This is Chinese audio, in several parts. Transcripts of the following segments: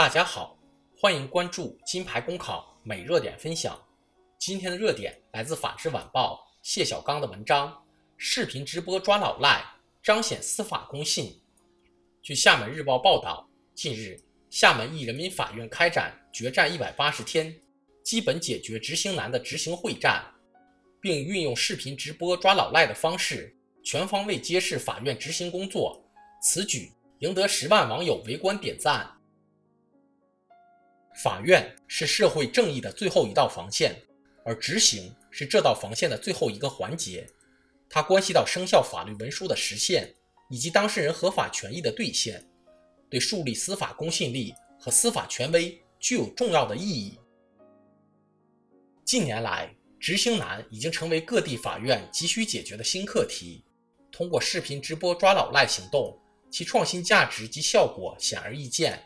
大家好，欢迎关注金牌公考每热点分享。今天的热点来自《法制晚报》谢小刚的文章：视频直播抓老赖，彰显司法公信。据厦门日报报道，近日，厦门一人民法院开展决战一百八十天，基本解决执行难的执行会战，并运用视频直播抓老赖的方式，全方位揭示法院执行工作。此举赢得十万网友围观点赞。法院是社会正义的最后一道防线，而执行是这道防线的最后一个环节。它关系到生效法律文书的实现以及当事人合法权益的兑现，对树立司法公信力和司法权威具有重要的意义。近年来，执行难已经成为各地法院急需解决的新课题。通过视频直播抓老赖行动，其创新价值及效果显而易见。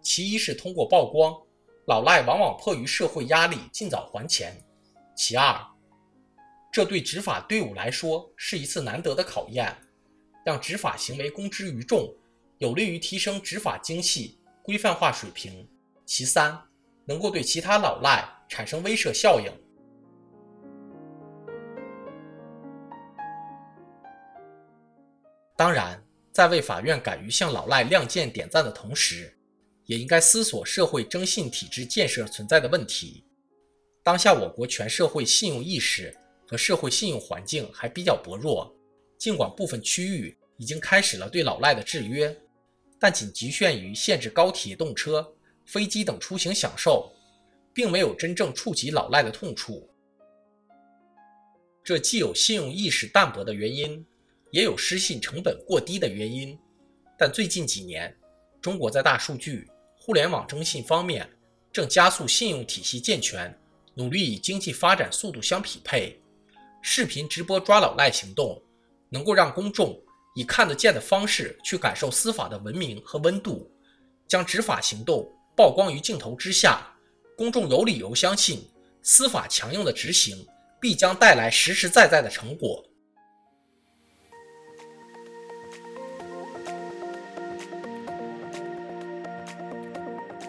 其一是通过曝光，老赖往往迫于社会压力尽早还钱；其二，这对执法队伍来说是一次难得的考验，让执法行为公之于众，有利于提升执法精细、规范化水平；其三，能够对其他老赖产生威慑效应。当然，在为法院敢于向老赖亮剑点赞的同时，也应该思索社会征信体制建设存在的问题。当下我国全社会信用意识和社会信用环境还比较薄弱，尽管部分区域已经开始了对老赖的制约，但仅局限于限制高铁动车、飞机等出行享受，并没有真正触及老赖的痛处。这既有信用意识淡薄的原因，也有失信成本过低的原因。但最近几年，中国在大数据。互联网征信方面正加速信用体系健全，努力与经济发展速度相匹配。视频直播抓老赖行动，能够让公众以看得见的方式去感受司法的文明和温度，将执法行动曝光于镜头之下，公众有理由相信司法强硬的执行必将带来实实在在的成果。